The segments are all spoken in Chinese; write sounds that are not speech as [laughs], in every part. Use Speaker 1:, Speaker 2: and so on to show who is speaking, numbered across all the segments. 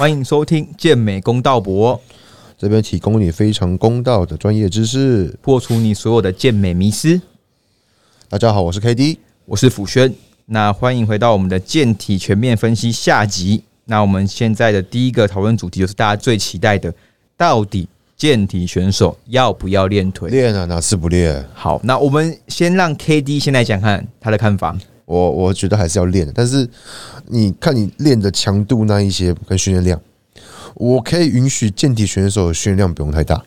Speaker 1: 欢迎收听健美公道博，
Speaker 2: 这边提供你非常公道的专业知识。
Speaker 1: 破除你所有的健美迷思。
Speaker 2: 大家好，我是 KD，
Speaker 1: 我是辅轩。那欢迎回到我们的健体全面分析下集。那我们现在的第一个讨论主题就是大家最期待的，到底健体选手要不要练腿？
Speaker 2: 练啊，哪次不练？
Speaker 1: 好，那我们先让 KD 先来讲看他的看法。
Speaker 2: 我我觉得还是要练的，但是你看你练的强度那一些跟训练量，我可以允许健体选手训练量不用太大，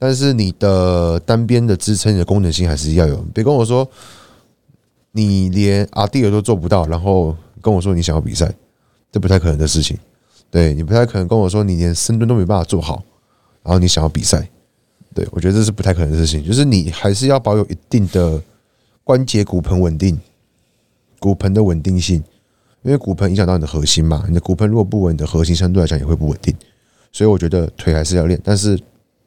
Speaker 2: 但是你的单边的支撑你的功能性还是要有。别跟我说你连阿蒂尔都做不到，然后跟我说你想要比赛，这不太可能的事情。对你不太可能跟我说你连深蹲都没办法做好，然后你想要比赛，对我觉得这是不太可能的事情。就是你还是要保有一定的关节骨盆稳定。骨盆的稳定性，因为骨盆影响到你的核心嘛，你的骨盆如果不稳，你的核心相对来讲也会不稳定。所以我觉得腿还是要练，但是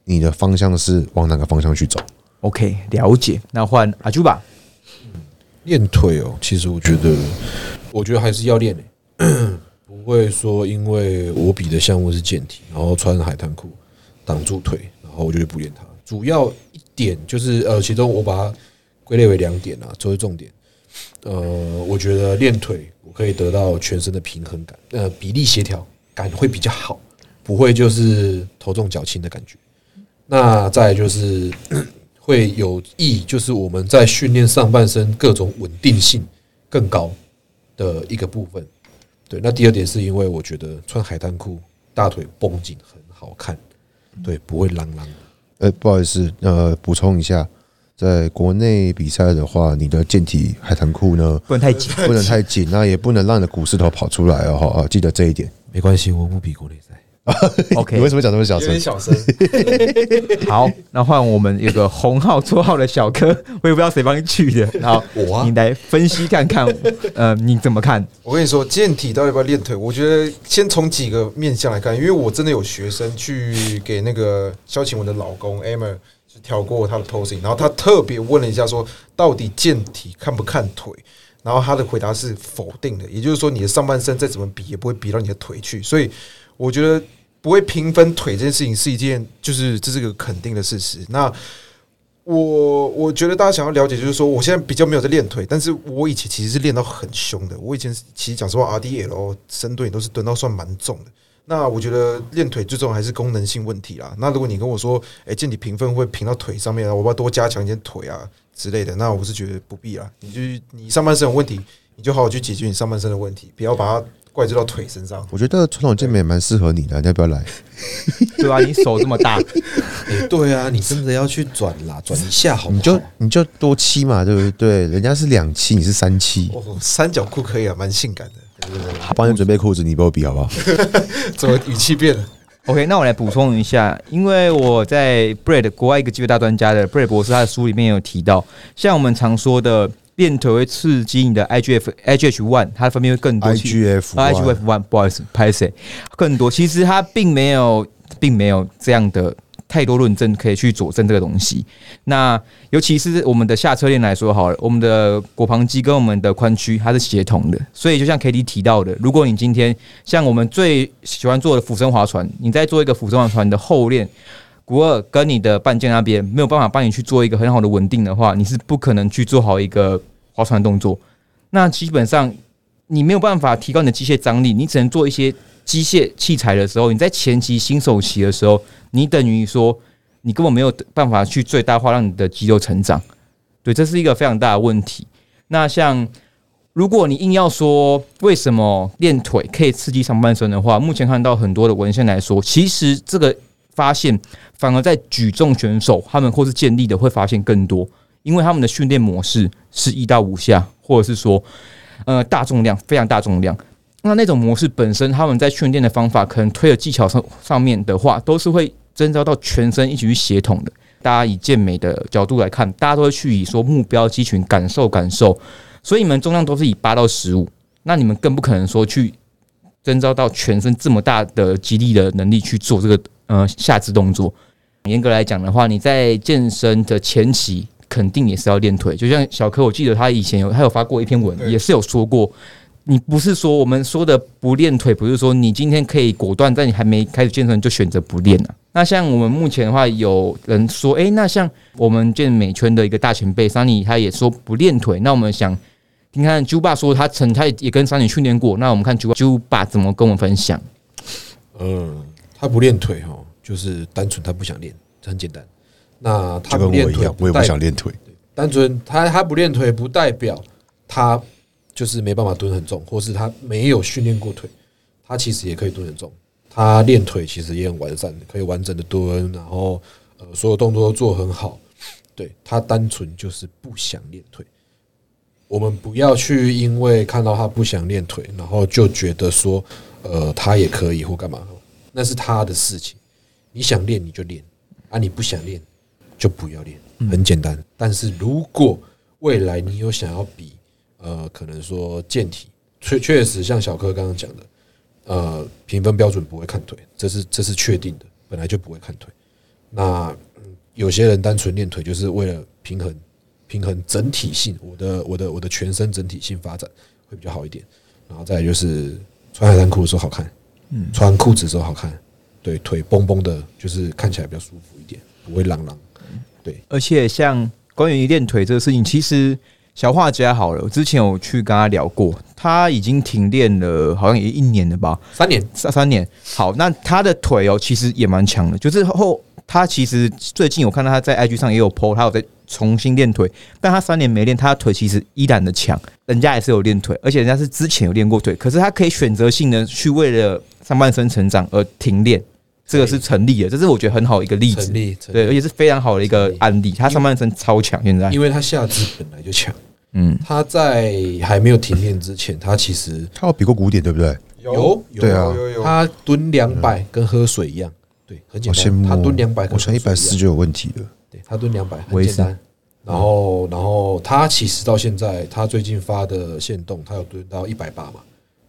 Speaker 2: 你的方向是往哪个方向去走
Speaker 1: ？OK，了解。那换阿朱吧。
Speaker 3: 练腿哦，其实我觉得，我觉得还是要练的，[clears throat] 不会说因为我比的项目是健体，然后穿海滩裤挡住腿，然后我就不练它。主要一点就是呃，其中我把它归类为两点啊，作为重点。呃，我觉得练腿我可以得到全身的平衡感，呃，比例协调感会比较好，不会就是头重脚轻的感觉。那再就是 [coughs] 会有益，就是我们在训练上半身各种稳定性更高的一个部分。对，那第二点是因为我觉得穿海滩裤大腿绷紧很好看，对，不会啷啷。
Speaker 2: 呃，不好意思，呃，补充一下。在国内比赛的话，你的健体海滩裤呢
Speaker 1: 不能太紧，
Speaker 2: 不能太紧，那也不能让你的股四头跑出来哦。哈，记得这一点。
Speaker 3: 没关系，我不比国内赛。[laughs]
Speaker 1: OK，
Speaker 2: 你为什么讲这么小声？
Speaker 3: 小声。[laughs]
Speaker 1: 好，那换我们有个红号绰号的小哥，我也不知道谁帮你取的。好，
Speaker 3: 我
Speaker 1: 你来分析看看，[laughs] 呃，你怎么看？
Speaker 4: 我跟你说，健体到底要不要练腿？我觉得先从几个面向来看，因为我真的有学生去给那个萧晴雯的老公 Emma。挑过他的 posing，然后他特别问了一下，说到底健体看不看腿？然后他的回答是否定的，也就是说你的上半身再怎么比也不会比到你的腿去。所以我觉得不会平分腿这件事情是一件，就是这是个肯定的事实。那我我觉得大家想要了解，就是说我现在比较没有在练腿，但是我以前其实是练到很凶的。我以前其实讲实话，RDL 深蹲也都是蹲到算蛮重的。那我觉得练腿最重要还是功能性问题啦。那如果你跟我说，哎，健体评分会评到腿上面啊，我要多加强一点腿啊之类的，那我是觉得不必啊。你就你上半身有问题，你就好好去解决你上半身的问题，不要把它怪罪到腿身上。
Speaker 2: 我觉得传统健美蛮适合你的，你要不要来？[laughs]
Speaker 1: 对啊，你手这么大，
Speaker 3: 哎，对啊，你真的要去转啦，转一下好，
Speaker 2: 你就你就多七嘛，对不对？人家是两七，你是三七，
Speaker 4: 哦，三角裤可以啊，蛮性感的。
Speaker 2: 帮你准备裤子，你帮我比好不好？[laughs]
Speaker 4: 怎么语气变了
Speaker 1: ？OK，那我来补充一下，因为我在 Bread 国外一个肌肉大专家的 Bread 博士他的书里面有提到，像我们常说的练腿会刺激你的 IGF、IGH One，它的分泌会更多。
Speaker 2: IGF、
Speaker 1: IGF One，不好意思，拍谁？更多，其实它并没有，并没有这样的。太多论证可以去佐证这个东西。那尤其是我们的下车链来说好了，我们的果旁肌跟我们的髋屈它是协同的，所以就像 K D 提到的，如果你今天像我们最喜欢做的俯身划船，你在做一个俯身划船的后链，股二跟你的半腱那边没有办法帮你去做一个很好的稳定的话，你是不可能去做好一个划船动作。那基本上你没有办法提高你的机械张力，你只能做一些机械器材的时候，你在前期新手期的时候。你等于说，你根本没有办法去最大化让你的肌肉成长，对，这是一个非常大的问题。那像如果你硬要说为什么练腿可以刺激上半身的话，目前看到很多的文献来说，其实这个发现反而在举重选手他们或是健力的会发现更多，因为他们的训练模式是一到五下，或者是说呃大重量非常大重量。那那种模式本身，他们在训练的方法可能推的技巧上上面的话，都是会。征召到全身一起去协同的，大家以健美的角度来看，大家都会去以说目标肌群感受感受，所以你们重量都是以八到十五，那你们更不可能说去征召到全身这么大的肌力的能力去做这个呃下肢动作。严格来讲的话，你在健身的前期肯定也是要练腿，就像小柯，我记得他以前有他有发过一篇文，也是有说过，你不是说我们说的不练腿，不是说你今天可以果断在你还没开始健身就选择不练啊。那像我们目前的话，有人说，诶，那像我们健美圈的一个大前辈桑尼，他也说不练腿。那我们想你看朱爸说他曾他也跟桑尼训练过，那我们看朱朱爸怎么跟我们分享。
Speaker 3: 嗯，他不练腿哈，就是单纯他不想练，很简单。那他不练腿
Speaker 2: 跟我一样，，我也不想练腿。
Speaker 3: 单纯他他不练腿，不代表他就是没办法蹲很重，或是他没有训练过腿，他其实也可以蹲很重。他练腿其实也很完善，可以完整的蹲，然后呃所有动作都做很好。对他单纯就是不想练腿。我们不要去因为看到他不想练腿，然后就觉得说呃他也可以或干嘛，那是他的事情。你想练你就练啊，你不想练就不要练，很简单。但是如果未来你有想要比，呃，可能说健体，确确实像小柯刚刚讲的，呃，评分标准不会看腿，这是这是确定的，本来就不会看腿。那、嗯有些人单纯练腿就是为了平衡平衡整体性，我的我的我的全身整体性发展会比较好一点。然后再就是穿海滩裤的时候好看，嗯，穿裤子的时候好看，对，腿绷绷的，就是看起来比较舒服一点，不会浪浪。对，
Speaker 1: 而且像关于练腿这个事情，其实小画家好了，我之前有去跟他聊过，他已经停练了，好像也一年了吧，
Speaker 3: 三年。
Speaker 1: 三三年。好，那他的腿哦，其实也蛮强的，就是后他其实最近我看到他在 IG 上也有 PO，他有在重新练腿，但他三年没练，他的腿其实依然的强，人家也是有练腿，而且人家是之前有练过腿，可是他可以选择性的去为了上半身成长而停练，这个是成立的，这是我觉得很好一个例子
Speaker 3: 成。立，成立
Speaker 1: 对，而且是非常好的一个案例。他上半身超强，现在
Speaker 3: 因为他下肢本来就强，
Speaker 1: 嗯，
Speaker 3: 他在还没有停练之前，他其实
Speaker 2: 他有比过古典，对不对？
Speaker 3: 有有
Speaker 2: 对啊
Speaker 4: 有有有，
Speaker 3: 他蹲两百跟喝水一样，对，很简单。
Speaker 2: 羡慕哦。
Speaker 3: 他蹲两百，
Speaker 2: 我想一百四就有问题了。
Speaker 3: 对他蹲两百很简单。然后，然后他其实到现在，他最近发的线动，他有蹲到一百八嘛。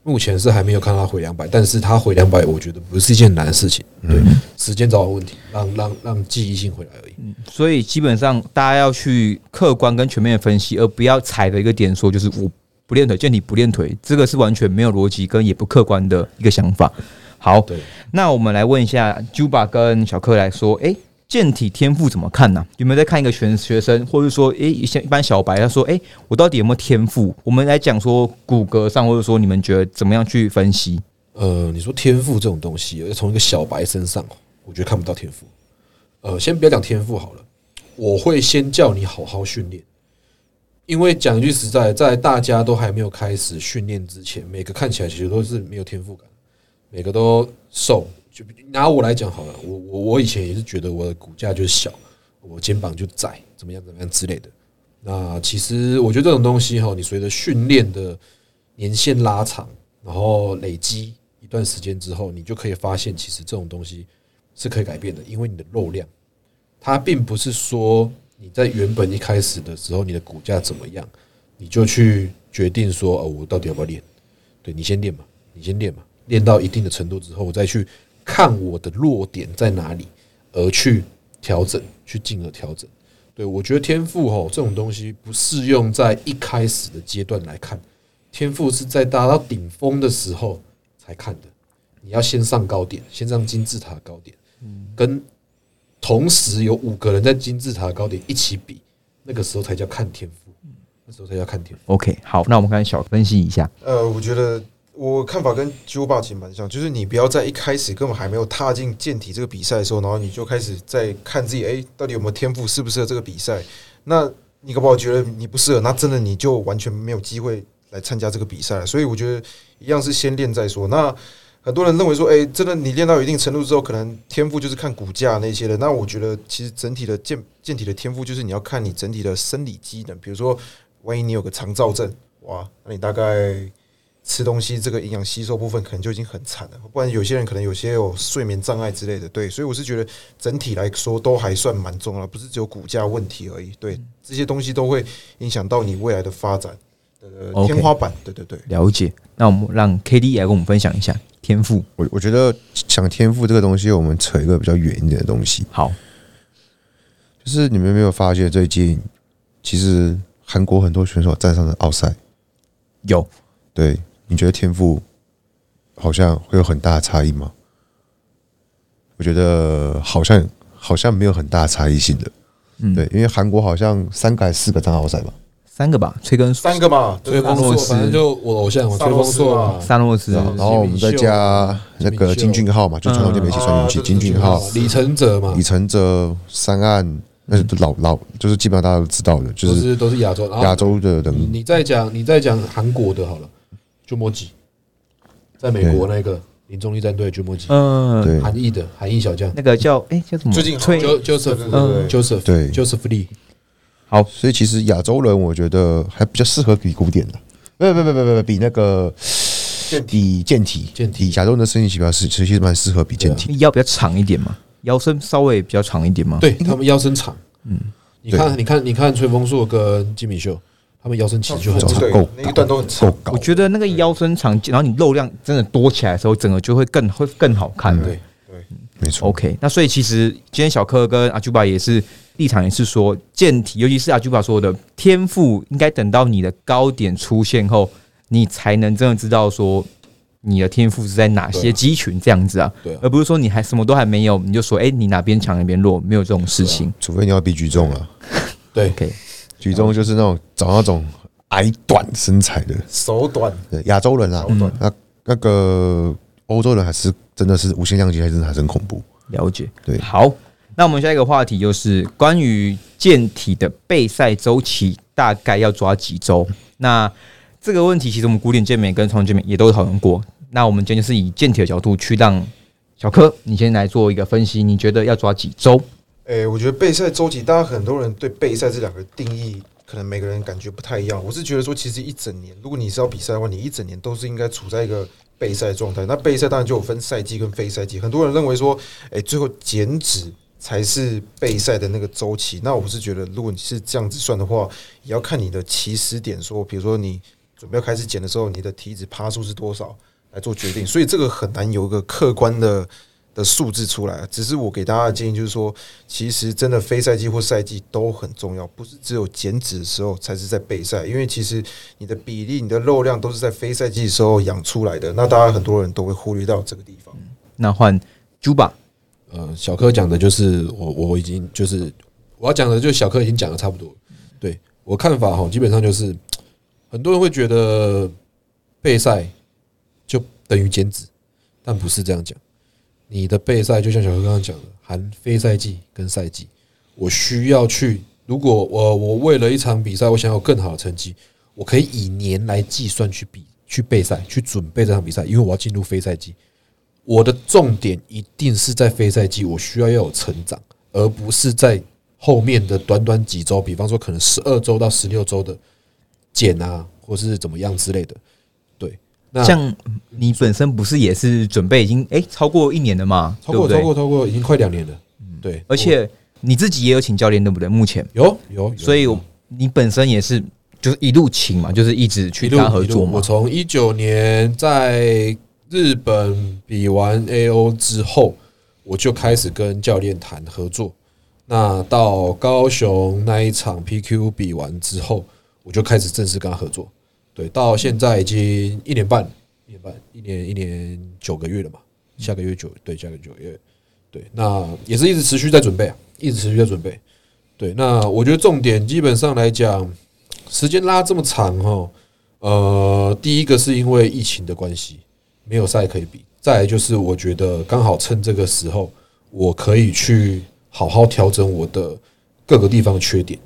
Speaker 3: 目前是还没有看他回两百，但是他回两百，我觉得不是一件难的事情。对，时间早晚问题，让让让记忆性回来而已。
Speaker 1: 所以基本上大家要去客观跟全面的分析，而不要踩的一个点说就是我不练腿，健体不练腿，这个是完全没有逻辑跟也不客观的一个想法。好，
Speaker 3: 对，
Speaker 1: 那我们来问一下 Juba 跟小柯来说，诶，健体天赋怎么看呢、有没有在看一个学学生，或者说，诶，一些一般小白，他说，诶，我到底有没有天赋？我们来讲说骨骼上，或者说你们觉得怎么样去分析？
Speaker 3: 呃，你说天赋这种东西，从一个小白身上，我觉得看不到天赋。呃，先不要讲天赋好了，我会先叫你好好训练，因为讲句实在，在大家都还没有开始训练之前，每个看起来其实都是没有天赋感，每个都瘦。就拿我来讲好了，我我我以前也是觉得我的骨架就是小，我肩膀就窄，怎么样怎么样之类的。那其实我觉得这种东西哈，你随着训练的年限拉长，然后累积一段时间之后，你就可以发现，其实这种东西是可以改变的，因为你的肉量，它并不是说你在原本一开始的时候你的骨架怎么样，你就去决定说哦，我到底要不要练？对你先练嘛，你先练嘛，练到一定的程度之后，我再去看我的弱点在哪里，而去调整，去进而调整。对我觉得天赋吼这种东西不适用在一开始的阶段来看，天赋是在达到顶峰的时候才看的。你要先上高点，先上金字塔高点，跟同时有五个人在金字塔高点一起比，那个时候才叫看天赋，那时候才叫看天赋。
Speaker 1: OK，好，那我们看小分析一下。
Speaker 4: 呃，我觉得我看法跟九爸其实蛮像，就是你不要在一开始根本还没有踏进健体这个比赛的时候，然后你就开始在看自己，哎、到底有没有天赋，适不适合这个比赛？那你搞不觉得你不适合，那真的你就完全没有机会来参加这个比赛。所以我觉得一样是先练再说。那很多人认为说，哎、真的你练到一定程度之后，可能天赋就是看骨架那些的。那我觉得其实整体的健健体的天赋就是你要看你整体的生理机能，比如说，万一你有个肠燥症，哇，那你大概吃东西这个营养吸收部分可能就已经很惨了，不然有些人可能有些有睡眠障碍之类的，对，所以我是觉得整体来说都还算蛮重要，不是只有骨架问题而已，对，这些东西都会影响到你未来的发展的天花板，对。对对。
Speaker 1: 了解，那我们让 K D 来跟我们分享一下天赋。
Speaker 2: 我我觉得讲天赋这个东西，我们扯一个比较远一点的东西，
Speaker 1: 好，
Speaker 2: 就是你们有没有发现最近其实韩国很多选手站上了奥赛，
Speaker 1: 有。
Speaker 2: 对，你觉得天赋好像会有很大的差异吗？我觉得好像好像没有很大的差异性的，
Speaker 1: 嗯。
Speaker 2: 对，因为韩国好像三个还是四个张奥赛吧，
Speaker 1: 三个吧，崔根。
Speaker 4: 三个嘛，
Speaker 3: 吹风
Speaker 1: 洛斯
Speaker 3: 硕，反正就我偶像嘛，吹风硕嘛，
Speaker 1: 萨诺斯。啊，
Speaker 2: 然后我们再加那个金俊浩嘛，就传统健美一起算进去，
Speaker 4: 嗯
Speaker 2: 金俊浩、
Speaker 3: 李承哲嘛。
Speaker 2: 李，承哲、三岸，那是老老，就是基本上大家都知道的，就是
Speaker 3: 都是亚洲，然后
Speaker 2: 亚洲的
Speaker 3: 你
Speaker 2: 人，
Speaker 3: 你再讲你再讲韩国的好了，就莫吉，在美国那个林中立战队就莫吉，
Speaker 1: 嗯，
Speaker 2: 对。
Speaker 3: 韩裔的韩裔小将。
Speaker 1: 那个叫哎叫什么？
Speaker 4: 最近好
Speaker 1: 崔
Speaker 3: ，Jo Joseph
Speaker 4: 对
Speaker 3: Joseph
Speaker 2: 对。
Speaker 3: Joseph Lee，
Speaker 2: 所以其实亚洲人我觉得还比较适合比古典的，不不不不不不，比那个
Speaker 4: 健
Speaker 2: 比健体，
Speaker 3: 健体
Speaker 2: 比亚洲人的身体比较适，其实蛮适合比健体。
Speaker 1: 腰比较长一点嘛，腰身稍微比较长一点嘛。，
Speaker 3: 对他们腰身长，嗯，你看你看你看吹风硕跟金敏秀，他们腰身其实就很长，
Speaker 2: 长够
Speaker 4: 那一段都很
Speaker 2: 够，高。
Speaker 1: 我，觉得那个腰身长，然后你肉量真的多起来的时候，整个就会更会更好看。
Speaker 3: 对，
Speaker 2: 没错。
Speaker 1: OK，那所以其实今天小柯跟阿朱巴也是立场也是说，健体，尤其是阿朱巴说的天赋，应该等到你的高点出现后，你才能真的知道说你的天赋是在哪些肌群这样子啊，
Speaker 3: 对啊。
Speaker 1: 而不是说你还什么都还没有，你就说哎、你哪边强哪边弱，没有这种事情。
Speaker 2: 除非你要比举重了，
Speaker 3: 对。
Speaker 1: OK，
Speaker 2: 举重就是那种找那种矮短身材的，
Speaker 4: 手短，
Speaker 2: 对亚洲人啊
Speaker 4: 手，短，
Speaker 2: 那那个欧洲人还是真的是无限量级，还是还是很恐怖。
Speaker 1: 了解。
Speaker 2: 对
Speaker 1: 好，那我们下一个话题就是关于健体的备赛周期大概要抓几周？那这个问题其实我们古典健美跟传统健美也都讨论过。那我们今天就是以健体的角度去让小柯，你先来做一个分析，你觉得要抓几周？
Speaker 4: 诶、我觉得备赛周期，大家很多人对备赛这两个定义，可能每个人感觉不太一样。我是觉得说，其实一整年，如果你是要比赛的话，你一整年都是应该处在一个备赛状态。那备赛当然就有分赛季跟非赛季。很多人认为说，诶、最后减脂才是备赛的那个周期。那我是觉得，如果你是这样子算的话，也要看你的起始点，说，比如说你准备要开始减的时候，你的体脂趴数是多少来做决定。所以这个很难有一个客观的。的数字出来，只是我给大家的建议就是说，其实真的非赛季或赛季都很重要，不是只有减脂的时候才是在备赛，因为其实你的比例、你的肉量都是在非赛季的时候养出来的。那大家很多人都会忽略到这个地方。
Speaker 1: 那换 Juba，
Speaker 3: 呃，小柯讲的就是我我已经就是我要讲的，就是小柯已经讲的差不多。对我看法哈，基本上就是很多人会觉得备赛就等于减脂，但不是这样讲。你的备赛就像小哥刚刚讲的，含非赛季跟赛季，我需要去。如果我我为了一场比赛，我想要更好的成绩，我可以以年来计算去比去备赛，去准备这场比赛，因为我要进入非赛季。我的重点一定是在非赛季，我需要要有成长，而不是在后面的短短几周，比方说可能十二周到十六周的减啊，或是怎么样之类的。
Speaker 1: 像你本身不是也是准备已经哎、超过一年了嘛？
Speaker 3: 超过超过超过，已经快两年了。对，
Speaker 1: 而且你自己也有请教练，对不对？目前，
Speaker 3: 有有，有
Speaker 1: 所以你本身也是就是一路请嘛，就是一直去
Speaker 3: 一路
Speaker 1: 跟他合作嘛
Speaker 3: 我。从一九年在日本比完 AO 之后，我就开始跟教练谈合作。那到高雄那一场 PQ 比完之后，我就开始正式跟他合作。对，到现在已经一年半，一年半，一年一年九个月了嘛，下个月九对，下个月九月，对，那也是一直持续在准备啊，一直持续在准备。对，那我觉得重点基本上来讲，时间拉这么长哈，呃，第一个是因为疫情的关系，没有赛可以比；再来就是我觉得刚好趁这个时候，我可以去好好调整我的各个地方的缺点。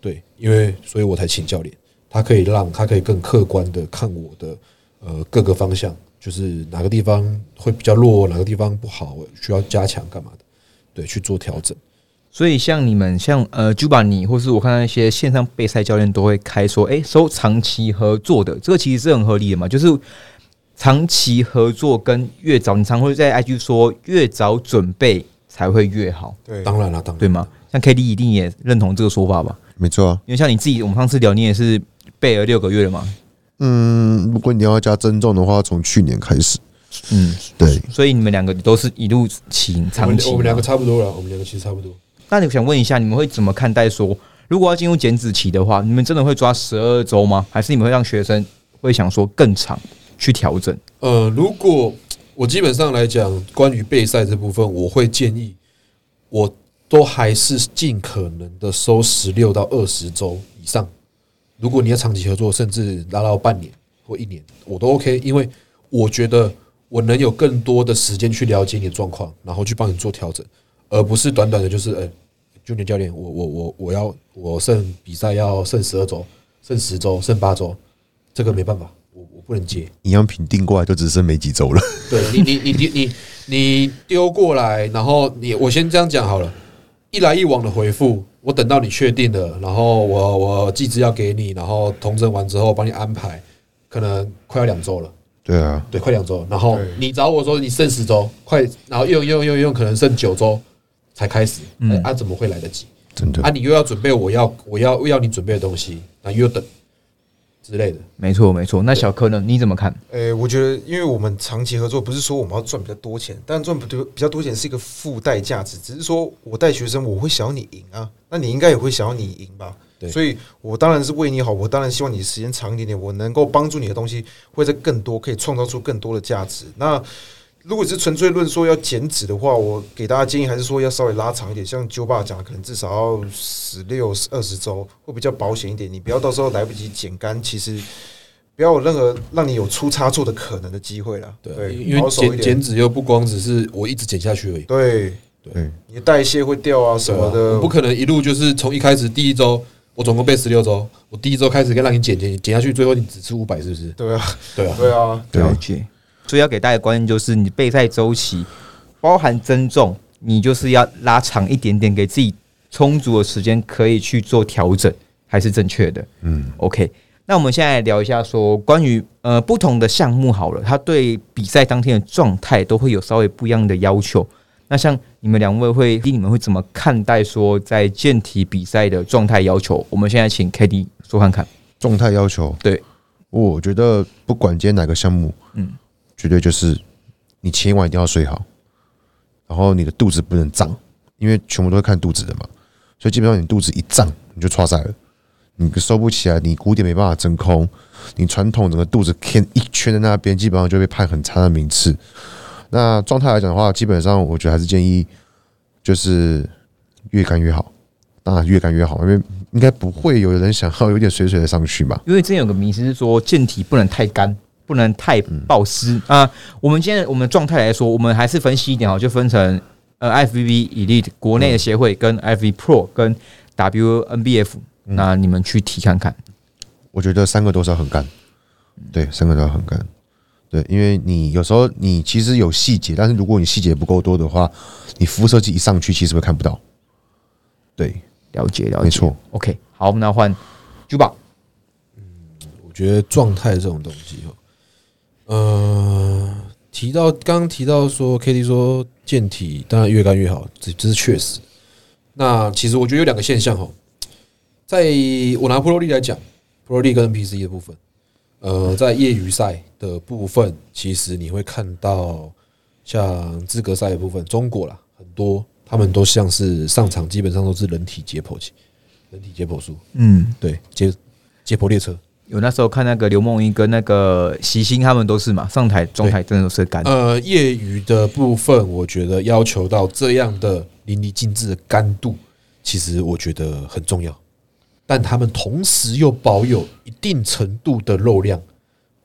Speaker 3: 对，因为所以我才请教练，他可以让他可以更客观的看我的呃各个方向，就是哪个地方会比较弱，哪个地方不好，需要加强干嘛的，对，去做调整。
Speaker 1: 所以像你们像呃 Juba 你或是我看到一些线上备赛教练都会开说，哎、收长期合作的，这个其实是很合理的嘛，就是长期合作跟越早，你常会在 IG 说越早准备才会越好，
Speaker 4: 对，
Speaker 3: 当然了，当然
Speaker 1: 对吗？像 KD 一定也认同这个说法吧？
Speaker 2: 没错啊。
Speaker 1: 因为像你自己，我们上次聊，你也是备了六个月了嘛，
Speaker 2: 嗯，如果你要加增重的话，从去年开始，
Speaker 1: 嗯，
Speaker 2: 对，
Speaker 1: 所以你们两个都是一路请长期
Speaker 3: 我们两个差不多了，我们两个其实差不多。
Speaker 1: 那你想问一下，你们会怎么看待说，如果要进入减脂期的话，你们真的会抓十二周吗？还是你们会让学生会想说更长，去调整？
Speaker 3: 呃，如果我基本上来讲，关于备赛这部分，我会建议，我都还是尽可能的收十六到二十周以上。如果你要长期合作，甚至拉到半年或一年，我都 OK，因为我觉得我能有更多的时间去了解你的状况，然后去帮你做调整，而不是短短的就是，呃，就你教练，我我我我要我剩比赛要剩十二周，剩十周，剩八周，这个没办法，我我不能接。
Speaker 2: 营养品订过来就只剩没几周了。
Speaker 3: 对你，你你你你你丢过来，然后你我先这样讲好了，一来一往的回复，我等到你确定了，然后我我寄资料给你，然后同整完之后帮你安排，可能快要两周了，
Speaker 2: 对啊，
Speaker 3: 对，快两周。然后你找我说你剩十周，快，然后用用用用，可能剩九周才开始，哎啊，怎么会来得及？
Speaker 2: 真的。
Speaker 3: 啊，你又要准备我要我要要你准备的东西，那又等之类的。
Speaker 1: 没错，没错。那小柯呢？你怎么看？
Speaker 4: 诶、我觉得，因为我们长期合作，不是说我们要赚比较多钱，但赚比较比较多钱是一个附带价值，只是说我带学生，我会想要你赢啊，那你应该也会想要你赢吧？
Speaker 3: 对
Speaker 4: 所以我当然是为你好，我当然希望你时间长一点点，我能够帮助你的东西会在更多，可以创造出更多的价值。那如果是纯粹论说要减脂的话，我给大家建议还是说要稍微拉长一点，像九爸讲的，可能至少要十六、二十周，会比较保险一点。你不要到时候来不及减干，其实不要有任何让你有出差错的可能的机会了。
Speaker 3: 对，因为减减脂又不光只是我一直减下去而已。
Speaker 4: 对
Speaker 2: 对，
Speaker 4: 你的代谢会掉啊什么的，
Speaker 3: 不可能一路就是从一开始第一周，我总共背十六周，我第一周开始跟让你减减减下去，最后你只吃五百，是不是？
Speaker 4: 对啊，
Speaker 3: 对啊，
Speaker 4: 对啊，
Speaker 2: 对
Speaker 1: 了解。所以要给大家的观念就是，你备赛周期包含增重，你就是要拉长一点点，给自己充足的时间可以去做调整，还是正确的。
Speaker 2: 嗯
Speaker 1: ，OK，那我们现在来聊一下说关于呃不同的项目好了，它对比赛当天的状态都会有稍微不一样的要求。那像你们两位会，你们会怎么看待说在健体比赛的状态要求？我们现在请 k d 说看看。
Speaker 2: 状态要求，
Speaker 1: 对，
Speaker 2: 我觉得不管今天哪个项目，
Speaker 1: 嗯
Speaker 2: 嗯，绝对就是你前一晚一定要睡好，然后你的肚子不能胀，因为全部都会看肚子的嘛，所以基本上你肚子一胀你就差赛了，你收不起来，你鼓点没办法真空，你传统整个肚子偏一圈在那边，基本上就被判很差的名次。那状态来讲的话，基本上我觉得还是建议就是越干越好，当然越干越好，因为应该不会有人想要有点水水的上去嘛。
Speaker 1: 因为之前有个迷思是说健体不能太干，不能太暴湿啊、我们今天我们状态来说，我们还是分析一点哦，就分成呃 FVB Elite 国内的协会跟 FV Pro 跟 WNBF，、那你们去提看看。
Speaker 2: 我觉得三个都是很干，对，三个都要很干，对，因为你有时候你其实有细节，但是如果你细节不够多的话，你辐射剂一上去，其实会看不到。对，
Speaker 1: 了解了解，
Speaker 2: 没错。
Speaker 1: OK，好，那换珠宝。
Speaker 3: 嗯我觉得状态这种东西哦，呃，提到刚刚提到说，K D 说健体当然越干越好，这这是确实。那其实我觉得有两个现象哦，在我拿 Pro 力来讲，Pro 力跟 NPC 的部分，呃，在业余赛的部分，其实你会看到像资格赛的部分，中国啦很多，他们都像是上场基本上都是人体解剖器，人体解剖术，
Speaker 1: 嗯，
Speaker 3: 对，解解剖列车。
Speaker 1: 有那时候看那个刘梦一跟那个习星他们都是嘛，上台中台真的都是干。
Speaker 3: 呃，业余的部分，我觉得要求到这样的淋漓尽致的干度，其实我觉得很重要。但他们同时又保有一定程度的肉量，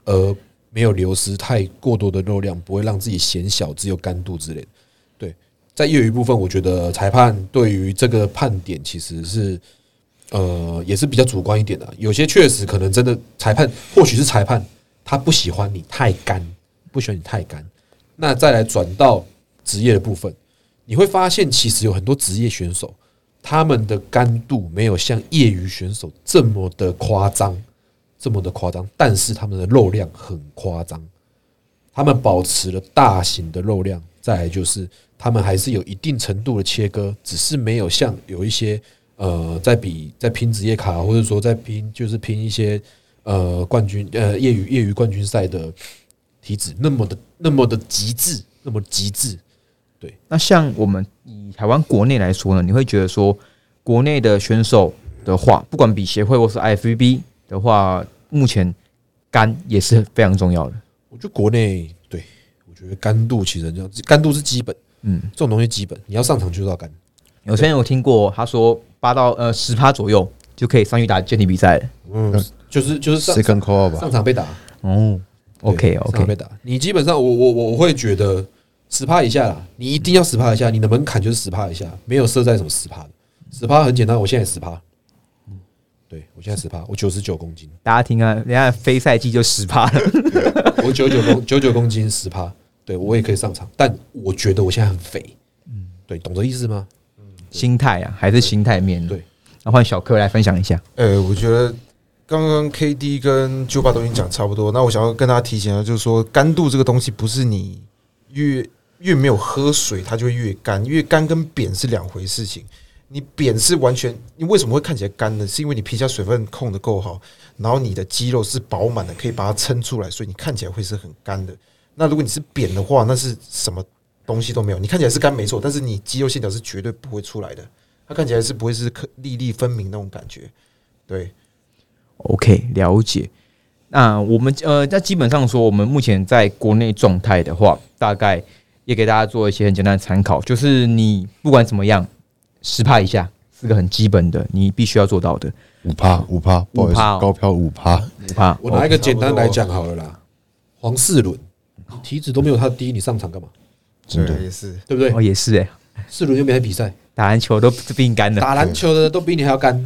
Speaker 3: 而没有流失太过多的肉量，不会让自己显小，只有干度之类的。对，在业余部分，我觉得裁判对于这个判点其实是呃也是比较主观一点的。有些确实可能真的裁判或许是裁判他不喜欢你太干，不喜欢你太干。那再来转到职业的部分，你会发现其实有很多职业选手，他们的干度没有像业余选手这么的夸张，这么的夸张，但是他们的肉量很夸张，他们保持了大型的肉量，再来就是他们还是有一定程度的切割，只是没有像有一些呃在比在拼职业卡，或者说在拼就是拼一些呃冠军呃业余业余冠军赛的体脂那么的那么的极致，那么极致。
Speaker 1: 对那像我们以台湾国内来说呢，你会觉得说国内的选手的话，不管比协会或是 IFBB 的话，目前干也是非常重要的。
Speaker 3: 我觉得国内对我觉得干度其实这样，干度是基本，
Speaker 1: 嗯，
Speaker 3: 这种东西基本，你要上场就是要干。
Speaker 1: 有些人有听过，他说八到呃十趴左右就可以上去打健体比赛。了。
Speaker 3: 嗯，就是就是上
Speaker 2: second call 吧。
Speaker 3: 上，场被打。
Speaker 1: 哦，OK
Speaker 3: 对上场
Speaker 1: OK，
Speaker 3: 被打，你基本上我我我我会觉得十趴以下啦，你一定要十趴以下，你的门槛就是十趴以下，没有设在什么十趴的，十趴很简单，我现在十趴，对我现在十趴，我九十九公斤，
Speaker 1: 大家听啊，人家非赛季就十趴了。
Speaker 3: 我九九公九九公斤十趴，对我也可以上场，但我觉得我现在很肥，嗯，对，懂这意思吗？
Speaker 1: 心态啊，还是心态面。
Speaker 3: 对，
Speaker 1: 那换小柯来分享一下。
Speaker 4: 呃，我觉得刚刚 KD 跟 Juba 都已经讲差不多，那我想要跟大家提醒的就是说，干度这个东西不是你越越没有喝水它就会越干，越干跟扁是两回事情。你扁是完全，你为什么会看起来干呢？是因为你皮下水分控的够好，然后你的肌肉是饱满的，可以把它撑出来，所以你看起来会是很干的。那如果你是扁的话，那是什么东西都没有，你看起来是干没错，但是你肌肉线条是绝对不会出来的，它看起来是不会是颗粒粒分明那种感觉。对
Speaker 1: ，OK，了解。那我们呃，那基本上说，我们目前在国内状态的话，大概也给大家做一些很简单的参考，就是你不管怎么样，十趴以下是个很基本的，你必须要做到的。
Speaker 2: 五趴五趴，不好意思
Speaker 1: 哦，
Speaker 2: 高飘五趴，
Speaker 1: 五趴，
Speaker 3: 我拿一个简单来讲好了啦，黄世伦，你体脂都没有他低，你上场干嘛？
Speaker 2: 真的
Speaker 4: 对也是。
Speaker 3: 对不对
Speaker 1: 哦，？也是哎、
Speaker 3: 世伦又没来比赛，
Speaker 1: 打篮球都比你干的。
Speaker 3: 打篮球的都比你还要干，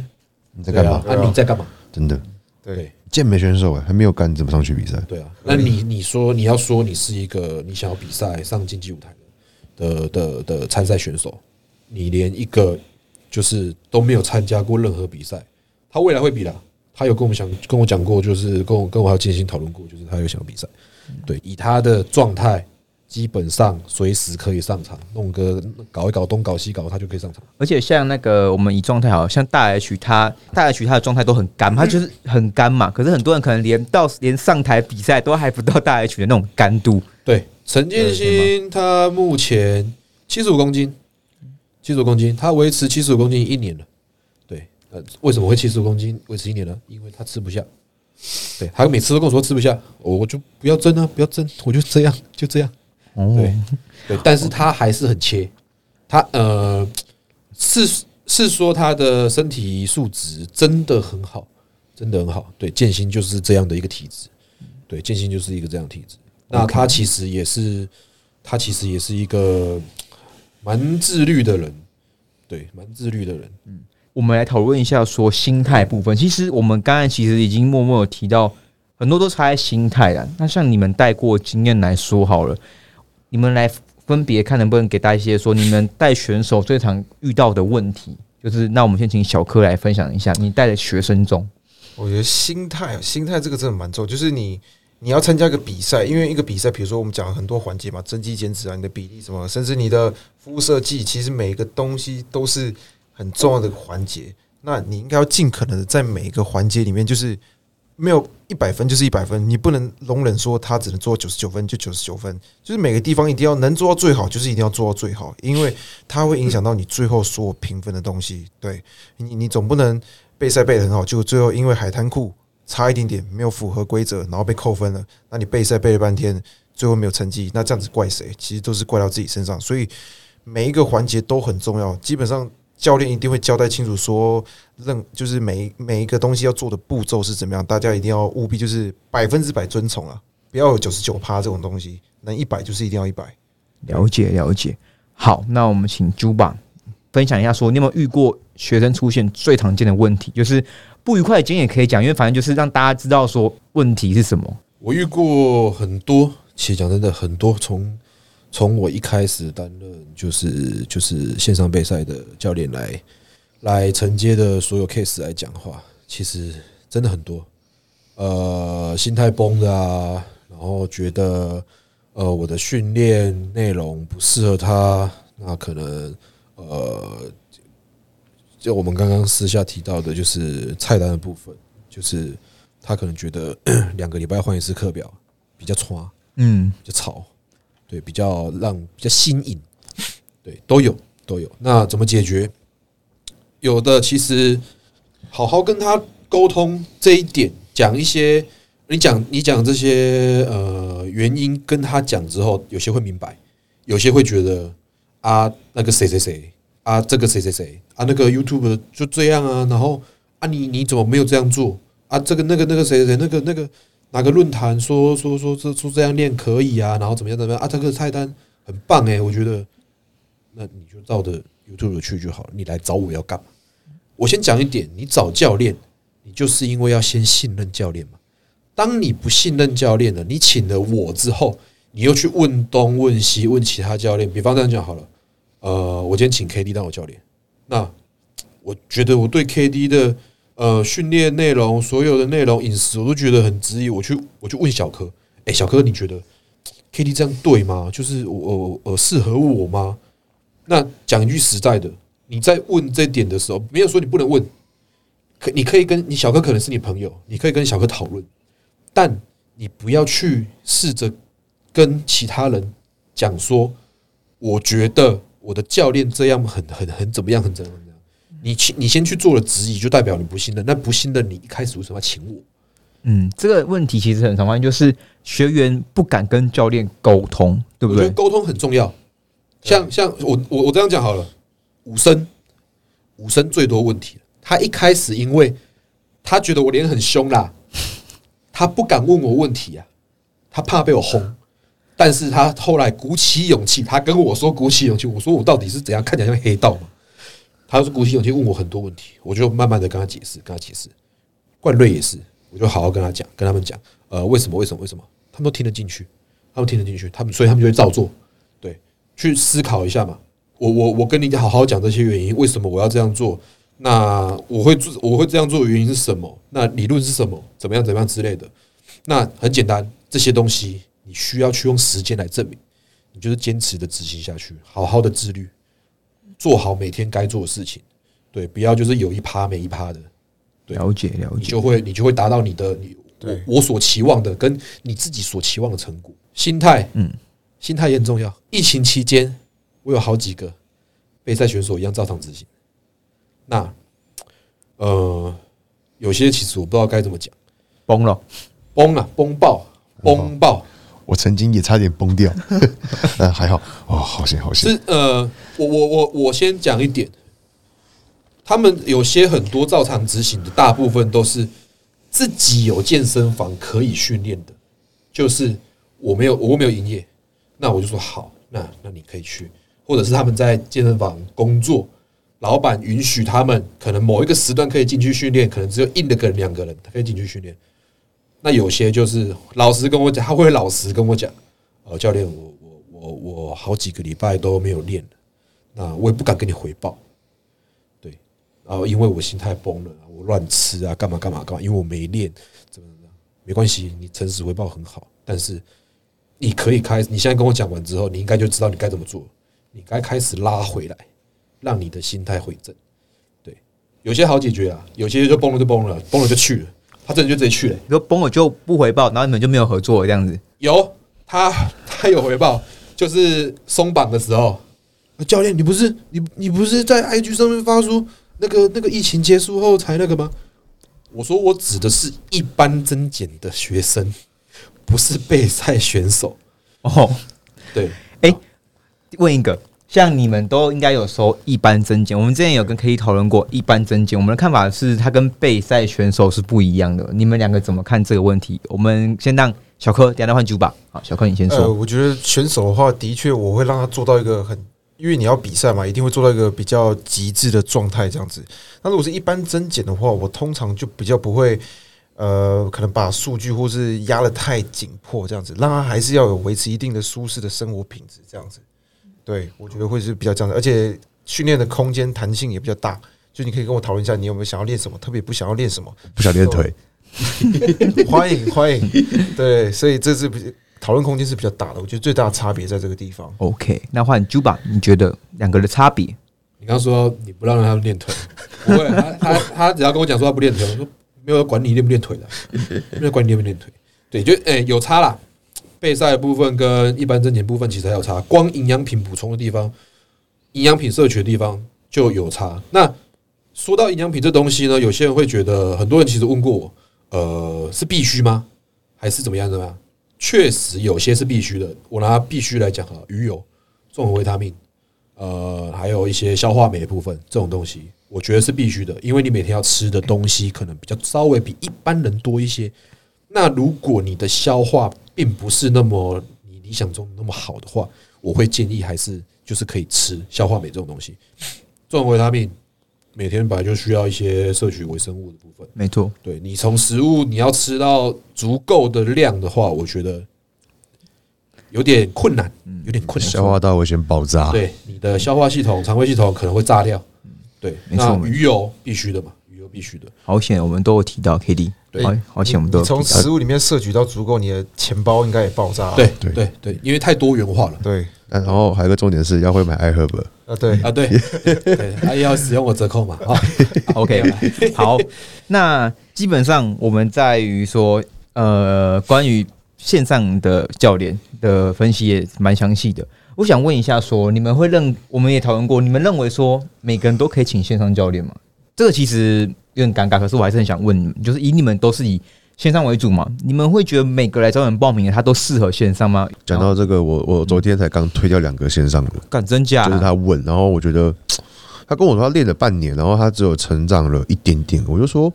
Speaker 2: 你在干嘛？
Speaker 3: 对啊？啊，你在干嘛？
Speaker 2: 真的
Speaker 4: 对，
Speaker 2: 健美选手哎，还没有干，你怎么上去比赛？
Speaker 3: 对啊，那你你说你要说你是一个你想要比赛上竞技舞台的的的的参赛选手，你连一个就是都没有参加过任何比赛，他未来会比的。他有跟我们想跟我讲过，就是跟我跟我还有建新讨论过，就是他有想要比赛。对，以他的状态，基本上随时可以上场，弄个搞一搞东搞西搞，他就可以上场。
Speaker 1: 而且像那个我们以状态好，像大 H 他大 H 他的状态都很干，他就是很干嘛。可是很多人可能连到连上台比赛都还不到大 H 的那种干度。
Speaker 3: 对，陈建新他目前七十五公斤，七十五公斤，他维持七十五公斤一年了。对，呃，为什么会七十五公斤维持一年呢？因为他吃不下。对他每次都跟我说吃不下，我我就不要争啊，不要争，我就这样，就这样。
Speaker 1: 哦
Speaker 3: 对对，但是他还是很切，他呃是是说他的身体素质真的很好，真的很好。对，剑心就是这样的一个体质，对，剑心就是一个这样的体质。那他其实也是，他其实也是一个蛮自律的人，对，蛮自律的人。
Speaker 1: 嗯我们来讨论一下说心态部分。其实我们刚才其实已经默默有提到，很多都差在心态了。那像你们带过经验来说好了，你们来分别看能不能给大家一些说你们带选手最常遇到的问题。就是那我们先请小柯来分享一下，你带的学生中，
Speaker 4: 我觉得心态，心态这个真的蛮重。就是你你要参加一个比赛，因为一个比赛，比如说我们讲了很多环节嘛，增肌减脂啊，你的比例什么，甚至你的肤色剂，其实每一个东西都是很重要的环节。那你应该要尽可能的在每一个环节里面，就是没有一百分就是一百分，你不能容忍说他只能做九十九分就九十九分，就是每个地方一定要能做到最好，就是一定要做到最好，因为它会影响到你最后所有评分的东西。对你，你总不能备赛备的很好，就最后因为海滩裤差一点点没有符合规则，然后被扣分了。那你备赛备了半天，最后没有成绩，那这样子怪谁？其实都是怪到自己身上。所以每一个环节都很重要，基本上教练一定会交代清楚说，任就是每每一个东西要做的步骤是怎么样，大家一定要务必就是百分之百遵从啊，不要有九十九趴这种东西，能一百就是一定要一百。
Speaker 1: 了解了解。好，那我们请 Juba 分享一下，说你有没有遇过学生出现最常见的问题？就是不愉快的经验也可以讲，因为反正就是让大家知道说问题是什么。
Speaker 3: 我遇过很多，其实讲真的，很多从从我一开始担任就是就是线上备赛的教练来来承接的所有 case 来讲话，其实真的很多。呃，心态崩的啊，然后觉得呃我的训练内容不适合他，那可能呃，就我们刚刚私下提到的，就是菜单的部分，就是他可能觉得 [coughs] 两个礼拜换一次课表比较差，
Speaker 1: 嗯，
Speaker 3: 就吵，对，比较让比较新颖，对，都有都有。那怎么解决？有的其实好好跟他沟通这一点，讲一些你讲你讲这些呃原因跟他讲之后，有些会明白，有些会觉得啊那个谁谁谁啊这个谁谁谁啊那个 YouTube 就这样啊，然后啊你你怎么没有这样做啊这个那个那个谁谁谁那个那个哪个论坛说说说这说这样练可以啊，然后怎么样怎么样啊这个菜单很棒诶、我觉得那你就照着 YouTube 去就好了，你来找我要干嘛？我先讲一点，你找教练，你就是因为要先信任教练嘛。当你不信任教练了，你请了我之后，你又去问东问西问其他教练，比方这样讲好了，呃，我今天请 KD 当我教练，那我觉得我对 KD 的呃训练内容、所有的内容、饮食，我都觉得很质疑。我去我去问小柯，哎、小柯，你觉得 KD 这样对吗？就是我我我适合我吗？那讲一句实在的，你在问这点的时候，没有说你不能问，可你可以跟你小柯可能是你朋友，你可以跟小柯讨论，但你不要去试着跟其他人讲说，我觉得我的教练这样很很很怎么样，很怎么样。你去你先去做了质疑，就代表你不信任。那不信任，你一开始为什么要请我？
Speaker 1: 嗯，这个问题其实很常发生，就是学员不敢跟教练沟通，对不对？
Speaker 3: 我觉得沟通很重要。像像我我我这样讲好了，武生武生最多问题。他一开始因为他觉得我脸很凶啦，他不敢问我问题啊，他怕被我轰。但是他后来鼓起勇气，他跟我说鼓起勇气，我说我到底是怎样，看起来像黑道嘛？他是鼓起勇气问我很多问题，我就慢慢的跟他解释，跟他解释。冠瑞也是，我就好好跟他讲，跟他们讲，呃，为什么为什么为什么，他们都听得进去，他们听得进去，他们所以他们就会照做，对，去思考一下嘛。我我我跟你好好讲这些原因，为什么我要这样做？那我会做我会这样做的原因是什么？那理论是什么？怎么样怎么样之类的？那很简单，这些东西你需要去用时间来证明，你就是坚持的执行下去，好好的自律，做好每天该做的事情，对，不要就是有一趴没一趴的，对
Speaker 1: 了解了解，
Speaker 3: 你就会你就会达到你的你我我所期望的跟你自己所期望的成果。心态，
Speaker 1: 嗯，
Speaker 3: 心态也很重要。疫情期间，我有好几个备赛选手一样照常执行。那呃，有些其实我不知道该怎么讲，
Speaker 1: 崩了。
Speaker 3: 崩了，崩爆，崩爆。
Speaker 2: 我曾经也差点崩掉，但 [laughs] 还好。哦，好险好险。
Speaker 3: 是。呃，我我我我先讲一点，他们有些很多照常执行的，大部分都是自己有健身房可以训练的，就是我没有我没有营业，那我就说好，那那你可以去，或者是他们在健身房工作，老板允许他们可能某一个时段可以进去训练，可能只有一的个人两个人他可以进去训练。那有些就是老实跟我讲，他会老实跟我讲，呃，教练，我我我我好几个礼拜都没有练了，那我也不敢跟你回报，对，然后因为我心态崩了，我乱吃啊，干嘛干嘛干嘛，因为我没练，怎么怎么样，没关系，你诚实回报很好，但是你可以开，你现在跟我讲完之后，你应该就知道你该怎么做，你该开始拉回来，让你的心态回正，对，有些好解决啊，有些就崩了就崩了，崩了就去了，他真的就直接去了、
Speaker 1: 你说崩了就不回报，然后你们就没有合作这样子。
Speaker 3: 有他，他有回报，就是松绑的时候，教练，你不是你你不是在 IG 上面发出那个那个疫情结束后才那个吗？我说我指的是一般增减的学生，不是备赛选手。
Speaker 1: 哦，
Speaker 3: 对，哎
Speaker 1: 问一个，像你们都应该有收一般增减，我们之前有跟 K 讨论过一般增减，我们的看法是它跟备赛选手是不一样的。你们两个怎么看这个问题？我们先让小柯，等下再换猪吧。好，小柯你先
Speaker 4: 呃，
Speaker 1: 说。
Speaker 4: 我觉得选手的话，的确我会让他做到一个很，因为你要比赛嘛，一定会做到一个比较极致的状态这样子。那如果是一般增减的话，我通常就比较不会，呃，可能把数据或是压得太紧迫这样子，让他还是要有维持一定的舒适的生活品质这样子。对，我觉得会是比较这样的，而且训练的空间弹性也比较大。就你可以跟我讨论一下，你有没有想要练什么，特别不想要练什么，
Speaker 2: 不想练腿，[laughs]
Speaker 4: 欢迎欢迎。对，所以这是比讨论空间是比较大的，我觉得最大的差别在这个地方。
Speaker 1: OK，那换 Juba，，你觉得两个的差别？
Speaker 3: 你刚刚说你不让他练腿，[laughs] 不会，他他他只要跟我讲说他不练腿，我说没有人管你练不练腿的，没有人管你练不练腿。对，就诶、有差啦。备赛部分跟一般增减部分其实还有差，光营养品补充的地方，营养品摄取的地方就有差。那说到营养品这东西呢，有些人会觉得，很多人其实问过我，呃，是必须吗？还是怎么样的吗？确实有些是必须的。我拿必须来讲哈，鱼油、综合维他命，呃，还有一些消化酶部分，这种东西，我觉得是必须的，因为你每天要吃的东西可能比较稍微比一般人多一些。那如果你的消化并不是那么你理想中那么好的话，我会建议还是就是可以吃消化酶这种东西，这种维他命。每天本来就需要一些摄取微生物的部分，
Speaker 1: 没错，
Speaker 3: 对你从食物你要吃到足够的量的话，我觉得有点困难，有点困难。
Speaker 2: 消化道会先爆炸。
Speaker 3: 对你的消化系统、肠胃系统可能会炸掉。对，那鱼油必须的嘛，必须的。
Speaker 1: 好险，我们都有提到 K D，
Speaker 3: 对
Speaker 1: 好好险，我们都
Speaker 4: 从
Speaker 1: 有提到
Speaker 4: 食物里面摄取到足够，你的钱包应该也爆炸。
Speaker 3: 对
Speaker 2: 对
Speaker 3: 对对，因为太多元化了
Speaker 4: 对
Speaker 2: 然后还有一个重点是要会买爱喝本，
Speaker 4: 啊，对
Speaker 3: 啊。对对，[laughs] 还要使用我折扣嘛 [laughs] 啊。
Speaker 1: OK，好，那基本上我们在于说，呃，关于线上的教练的分析也蛮详细的。我想问一下说你们会认，我们也讨论过，你们认为说每个人都可以请线上教练吗？这个其实有点尴尬，可是我还是很想问你们，就是以你们都是以线上为主嘛，你们会觉得每个来找你们报名的他都适合线上吗？
Speaker 2: 讲到这个，我我昨天才刚推掉两个线上的，
Speaker 1: 干真假？
Speaker 2: 就是他问，然后我觉得他跟我说他练了半年，然后他只有成长了一点点，我就说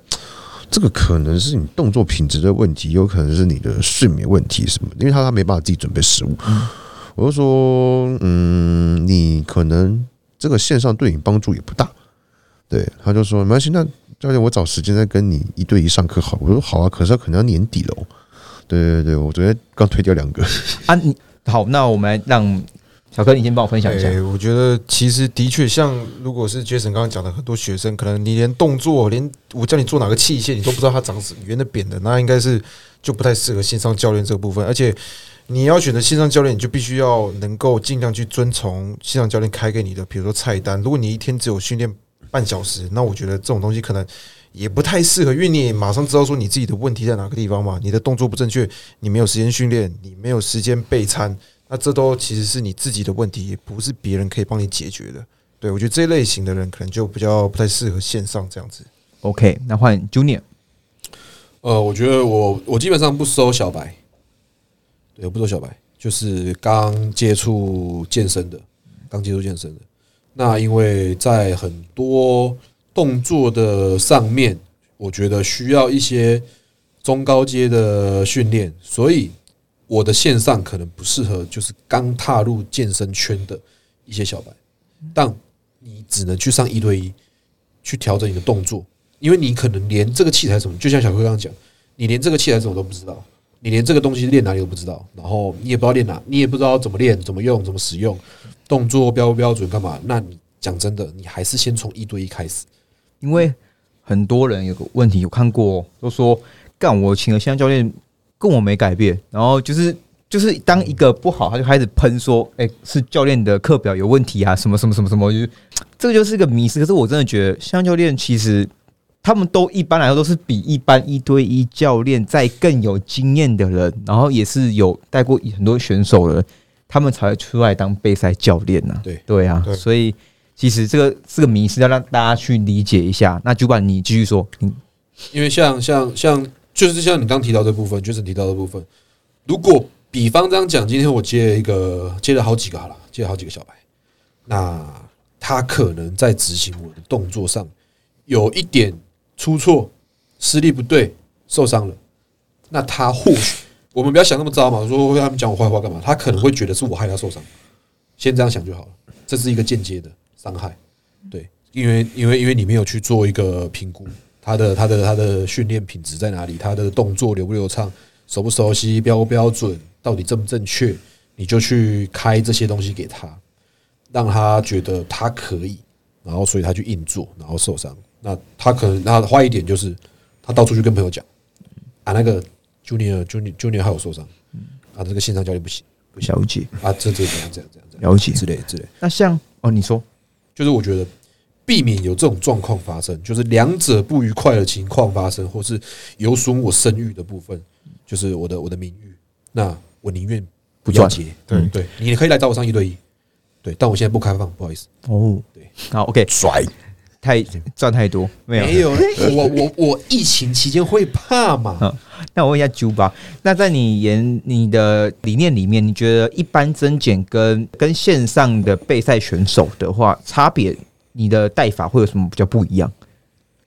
Speaker 2: 这个可能是你动作品质的问题，有可能是你的睡眠问题什么，因为他他没办法自己准备食物，我就说嗯，你可能这个线上对你帮助也不大，对，他就说没关系，那教练我找时间再跟你一对一上课好，我说好啊，可是他可能要年底了哦，对对对，我昨天刚推掉两个。[laughs]
Speaker 1: 啊，你好，那我们来让小哥你先帮我分享一下。
Speaker 4: 哎我觉得其实的确像，如果是 Jason 刚刚讲的，很多学生可能你连动作，连我叫你做哪个器械，你都不知道它长什么圆的、扁的，那应该是就不太适合线上教练这个部分。而且你要选择线上教练，你就必须要能够尽量去遵从线上教练开给你的，比如说菜单。如果你一天只有训练半小时，那我觉得这种东西可能也不太适合，因为你也马上知道说你自己的问题在哪个地方嘛。你的动作不正确，你没有时间训练，你没有时间备餐，那这都其实是你自己的问题，也不是别人可以帮你解决的。对我觉得这类型的人可能就比较不太适合线上这样子。
Speaker 1: OK，那换 Junior。
Speaker 3: 呃，我觉得我我基本上不收小白，对，我不收小白，就是刚接触健身的，刚接触健身的。那因为在很多动作的上面，我觉得需要一些中高阶的训练，所以我的线上可能不适合就是刚踏入健身圈的一些小白，但你只能去上一对一，去调整你的动作，因为你可能连这个器材什么，就像小哥刚刚讲，你连这个器材什么都不知道，你连这个东西练哪里都不知道，然后你也不知道练哪，你也不知道怎么练、怎么用、怎么使用，动作标不标准干嘛？那你讲真的，你还是先从一对一开始。
Speaker 1: 因为很多人有个问题，有看过，都说干我请了线上教练，跟我没改变，然后就是就是当一个不好，他就开始喷说，哎、是教练的课表有问题啊，什么什么什么什么，就是这个就是一个迷失。可是我真的觉得，线上教练其实他们都一般来说都是比一般一对一教练在更有经验的人，然后也是有带过很多选手的，他们才会出来当备赛教练呐、
Speaker 3: 对。
Speaker 1: 对啊，
Speaker 4: 对。
Speaker 1: 所以其实这个这个迷失，要让大家去理解一下。那主管你继续说，你
Speaker 3: 因为像像像就是像你刚提到这部分，就是提到的部分，如果比方这样讲，今天我接了一个接了好几个好了，接了好几个小白，那他可能在执行我的动作上有一点出错，施力不对，受伤了，那他或许我们不要想那么糟嘛，说他们讲我坏话干嘛？他可能会觉得是我害他受伤，先这样想就好了，这是一个间接的伤害，对，因为因为因为你没有去做一个评估，他的他的他的训练品质在哪里，他的动作流不流畅，熟不熟悉，标不标准，到底正不正确，你就去开这些东西给他，让他觉得他可以，然后所以他去硬做，然后受伤。那他可能他坏一点就是他到处去跟朋友讲。啊，那个 Junior Junior Junior 还有受伤啊，这个线上教练不行不
Speaker 1: 了解
Speaker 3: 啊，这这怎样怎样怎样怎样
Speaker 1: 了解。
Speaker 3: 之类之类。
Speaker 1: 那像哦，你说
Speaker 3: 就是我觉得避免有这种状况发生，就是两者不愉快的情况发生，或是有损我声誉的部分，就是我的我的名誉，那我宁愿不要接。
Speaker 4: 对
Speaker 3: 对，你可以来找我上一对一，对，但我现在不开放，不好意思。
Speaker 1: 哦，
Speaker 3: 对，
Speaker 1: 好，OK，
Speaker 2: 甩
Speaker 1: 太赚太多，没有
Speaker 3: 没有，我我我疫情期间会怕嘛？[laughs]
Speaker 1: 那我问一下朱吧，那在你研你的理念里面，你觉得一般增减跟跟线上的备赛选手的话，差别你的带法会有什么比较不一样？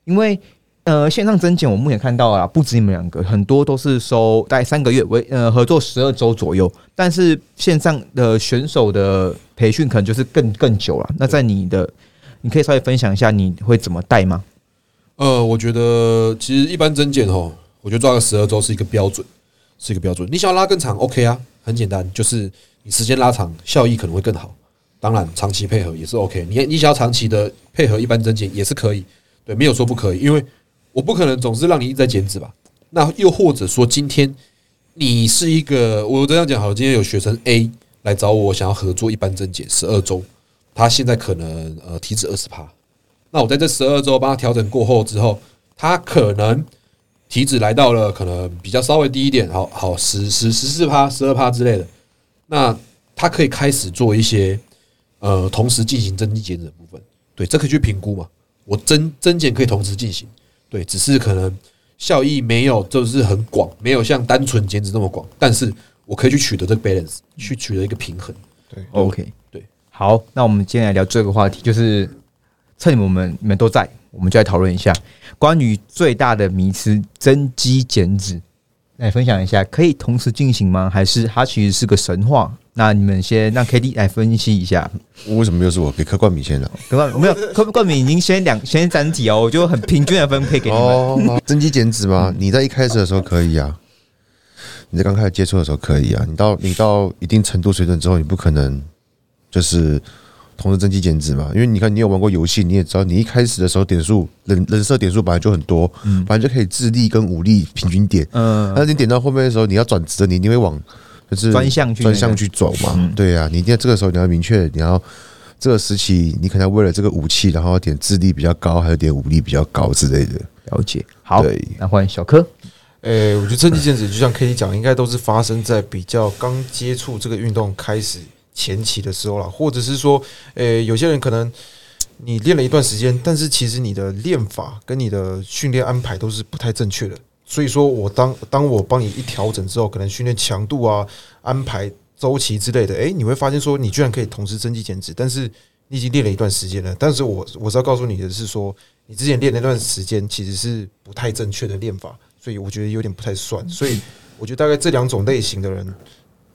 Speaker 1: 因为呃，线上增减我目前看到啊，不止你们两个，很多都是收大概三个月为呃合作十二周左右，但是线上的选手的培训可能就是更更久了。那在你的，你可以稍微分享一下你会怎么带吗？
Speaker 3: 呃，我觉得其实一般增减哦，我觉得抓个十二周是一个标准，是一个标准。你想要拉更长，OK 啊，很简单，就是你时间拉长，效益可能会更好。当然，长期配合也是 OK。你你想要长期的配合一般增减也是可以，对，没有说不可以，因为我不可能总是让你一直在减脂吧。那又或者说，今天你是一个，我这样讲好了，今天有学生 A 来找我，想要合作一般增减十二周，他现在可能呃体脂二十趴，那我在这十二周帮他调整过后之后，他可能体脂来到了可能比较稍微低一点，好好十十十四趴、十二趴之类的，那他可以开始做一些呃同时进行增肌减脂的部分，对，这可以去评估嘛。我增增减可以同时进行，对，只是可能效益没有就是很广，没有像单纯减脂那么广，但是我可以去取得这个 balance，去取得一个平衡。
Speaker 4: 对。
Speaker 1: OK，
Speaker 3: 对，
Speaker 1: 好，那我们今天来聊这个话题，就是趁我们你们都在，我们就来讨论一下关于最大的迷思——增肌减脂，来分享一下，可以同时进行吗？还是它其实是个神话？那你们先让 K D 来分析一下。
Speaker 2: 为什么又是我给柯冠米先了？
Speaker 1: 柯冠没有，柯冠冕已经先两先三题哦，我就很平均的分配给你们。
Speaker 2: 哦，增肌减脂吗？你在一开始的时候可以啊，你在刚开始接触的时候可以啊，你到你到一定程度水准之后，你不可能就是同时增肌减脂嘛，因为你看你有玩过游戏，你也知道，你一开始的时候点数人人设点数本来就很多，嗯，本来就可以智力跟武力平均点，
Speaker 1: 嗯，
Speaker 2: 那你点到后面的时候，你要转职的，你一定会往就是
Speaker 1: 专项
Speaker 2: 专项去走嘛，
Speaker 1: 嗯
Speaker 2: 对啊，你一定要这个时候你要明确，你要这个时期你可能要为了这个武器，然后点智力比较高，还有点武力比较高之类的。
Speaker 1: 了解。好
Speaker 2: 对，
Speaker 1: 那换小柯。
Speaker 4: 诶、我觉得增肌减脂就像 K T 讲，应该都是发生在比较刚接触这个运动开始前期的时候了，或者是说，诶、有些人可能你练了一段时间，但是其实你的练法跟你的训练安排都是不太正确的。所以说我当当我帮你一调整之后，可能训练强度啊、安排周期之类的，诶、你会发现说你居然可以同时增肌减脂，但是你已经练了一段时间了。但是我我是要告诉你的是说，你之前练那段时间其实是不太正确的练法，所以我觉得有点不太算。所以我觉得大概这两种类型的人，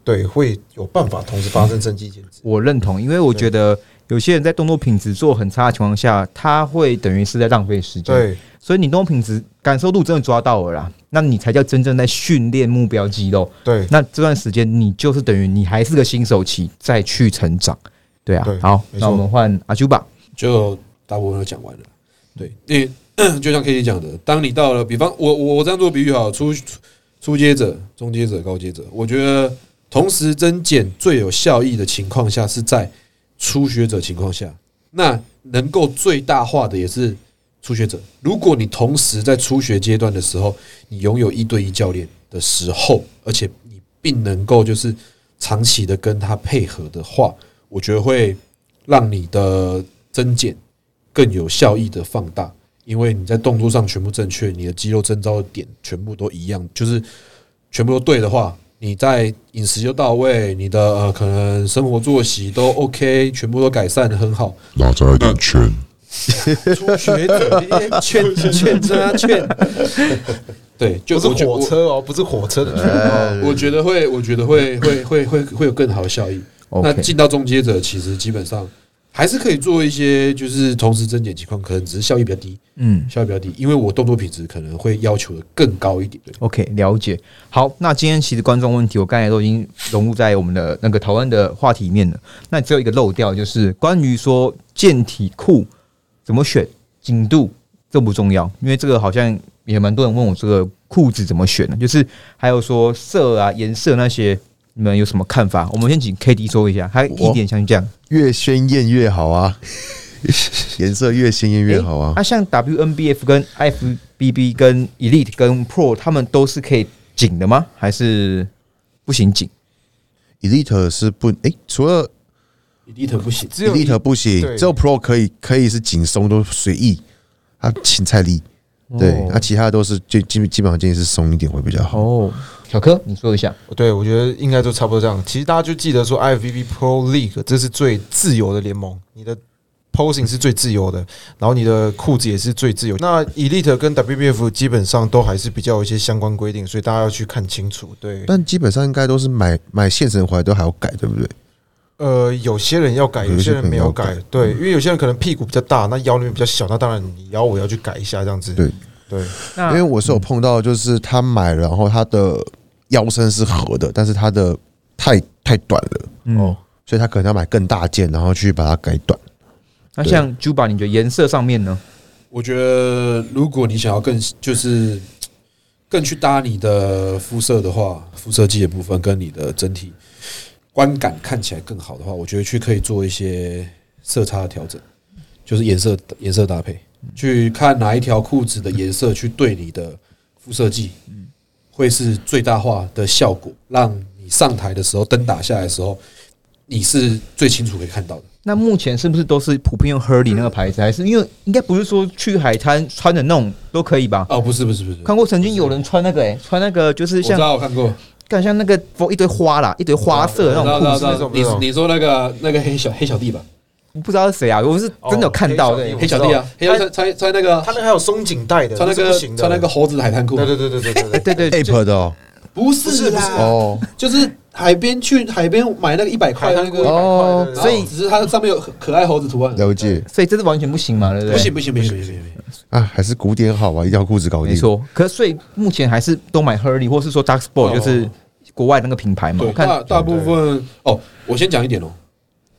Speaker 4: 对会有办法同时发生增肌减脂。
Speaker 1: 我认同，因为我觉得有些人在动作品质做很差的情况下，他会等于是在浪费时间。，
Speaker 4: 对
Speaker 1: 所以你动作品质感受度真的抓到了啦，那你才叫真正在训练目标肌肉。
Speaker 4: 对
Speaker 1: 那这段时间你就是等于你还是个新手期，再去成长。对啊，
Speaker 4: 对
Speaker 1: 好，那我们换阿朱吧。
Speaker 3: 就大部分都讲完了。对，因 [coughs] 为就像 K T 讲的，当你到了，比方我我我这样做比喻好，初初阶者、中阶者、高阶者，我觉得同时增减最有效益的情况下是在初学者情况下，那能够最大化的也是初学者。如果你同时在初学阶段的时候，你拥有一对一教练的时候，而且你并能够就是长期的跟他配合的话，我觉得会让你的增减更有效益的放大，因为你在动作上全部正确，你的肌肉征召的点全部都一样，就是全部都对的话，你在饮食就到位，你的呃可能生活作息都 OK，全部都改善的很好。
Speaker 5: 然后再来点劝，
Speaker 3: 初学者劝劝真啊劝，对，就
Speaker 4: 是火车哦，不是火车的圈哦。
Speaker 3: 我觉得会，我觉得会会会会会有更好的效益。那进到中阶者，其实基本上还是可以做一些，就是同时增减情况，可能只是效益比较低，
Speaker 1: 嗯
Speaker 3: 效益比较低，因为我动作品质可能会要求的更高一点。对
Speaker 1: ，，OK，了解。好，那今天其实观众问题我刚才都已经融入在我们的那个讨论的话题里面了。那只有一个漏掉，就是关于说健体裤怎么选紧度，这不重要，因为这个好像也蛮多人问我这个裤子怎么选的，就是还有说色啊、颜色那些，你们有什么看法？我们先请 K D 说一下，他一点像这样。
Speaker 2: 越鲜艳越好啊，[laughs] 颜色越鲜艳越好啊
Speaker 1: 那、。像 WNBF 跟 FBB 跟 Elite 跟 Pro，他们都是可以紧的吗？还是不行紧
Speaker 2: ？Elite 是不诶，除了
Speaker 3: ，Elite 不行。
Speaker 4: 只有
Speaker 2: Elite 不行，
Speaker 4: 对
Speaker 2: 只有 Pro 可以可以是紧松都随意，它芹菜力，对，
Speaker 1: 哦
Speaker 2: 那其他都是就基基本上建议是松一点会比较好。
Speaker 1: 哦，小柯，你说一下。
Speaker 4: 对，我觉得应该都差不多这样。其实大家就记得说，IFBB Pro League 这是最自由的联盟，你的 posing 是最自由的，然后你的裤子也是最自由。那 Elite 跟 WBF 基本上都还是比较有一些相关规定，所以大家要去看清楚。对，
Speaker 2: 但基本上应该都是买买现成回来都还要改，对不对？
Speaker 4: 呃，有些人要改，有些人没有改。对，因为有些人可能屁股比较大，那腰里面比较小，那当然你腰我要去改一下这样子。
Speaker 2: 对
Speaker 4: 对，
Speaker 1: 那
Speaker 2: 因为我是有碰到，就是他买了，然后他的腰身是合的，但是他的太太短了，
Speaker 1: 哦，
Speaker 2: 所以他可能要买更大件，然后去把它改短。
Speaker 1: 那像 Juba，你觉得颜色上面呢？
Speaker 3: 我觉得如果你想要更就是更去搭你的肤色的话，肤色剂的部分跟你的整体观感看起来更好的话，我觉得去可以做一些色差的调整，就是颜色颜色搭配，去看哪一条裤子的颜色去对你的肤色剂，会是最大化的效果，让你上台的时候灯打下来的时候，你是最清楚可以看到的。
Speaker 1: 那目前是不是都是普遍用 Hurley 那个牌子？还是因为应该不是说去海滩穿的那种都可以吧？
Speaker 3: 哦，不是不是不是，
Speaker 1: 看过曾经有人穿那个、欸，穿那个就是
Speaker 3: 我知
Speaker 1: 像
Speaker 3: 道我看过。
Speaker 1: 干像那个一堆花啦，一堆花色的那种裤子，
Speaker 4: 那种
Speaker 3: 你你说那个那个黑小黑小弟吧，
Speaker 1: 我不知道是谁啊，我是真的有看到
Speaker 3: 黑小弟啊，黑小弟穿穿穿那个
Speaker 4: 他那个还有松紧带的，
Speaker 3: 穿那个穿那个猴子的海滩裤，
Speaker 4: 对对对对对对对。
Speaker 1: 对对对
Speaker 2: ，Ape 的哦，
Speaker 3: 不是啦，
Speaker 2: 哦，
Speaker 3: 就是海边去海边买那个一百块那个，
Speaker 1: 哦
Speaker 3: 所以只是它上面有可爱猴子图案，
Speaker 2: 了解。
Speaker 1: 所以这是完全不行嘛，对不对？
Speaker 3: 不行不行不行不行不行，
Speaker 2: 啊，还是古典好啊，一条裤子搞定。
Speaker 1: 没，错。可是所以目前还是都买 Hurley，或是说 Dark Sport，、
Speaker 3: 哦。
Speaker 1: 就是国外那个品牌嘛。我看
Speaker 3: 大大部分哦，我先讲一点哦，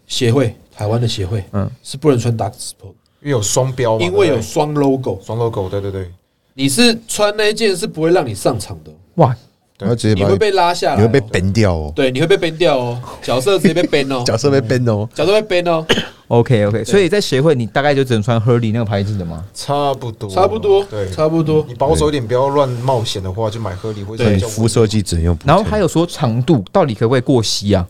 Speaker 3: 协会台湾的协会
Speaker 1: 嗯。
Speaker 3: 是不能穿 Dark Sport，
Speaker 4: 因为有双标，
Speaker 3: 因为有双 logo，
Speaker 4: 双 logo，对对对，
Speaker 3: 你是穿那一件是不会让你上场的，
Speaker 1: 哇，
Speaker 2: 然后直接把
Speaker 3: 你会被拉下来，
Speaker 2: 你会被 ban 掉哦，
Speaker 3: 对，你会被 ban 掉哦，角色直接被 ban 哦，[laughs]
Speaker 2: 角色被 ban 哦。
Speaker 3: 角色被 ban 哦
Speaker 1: ，OK OK，所以在协会你大概就只能穿 Hurley 那个牌子的吗？
Speaker 4: 差不多，
Speaker 3: 差不多，
Speaker 4: 对，
Speaker 3: 差不多
Speaker 4: 你。保守一点，不要乱冒险的话，就买 Hurley 或者
Speaker 2: 对肤色剂只能用。
Speaker 1: 然后还有说长度到底可不可以过膝啊？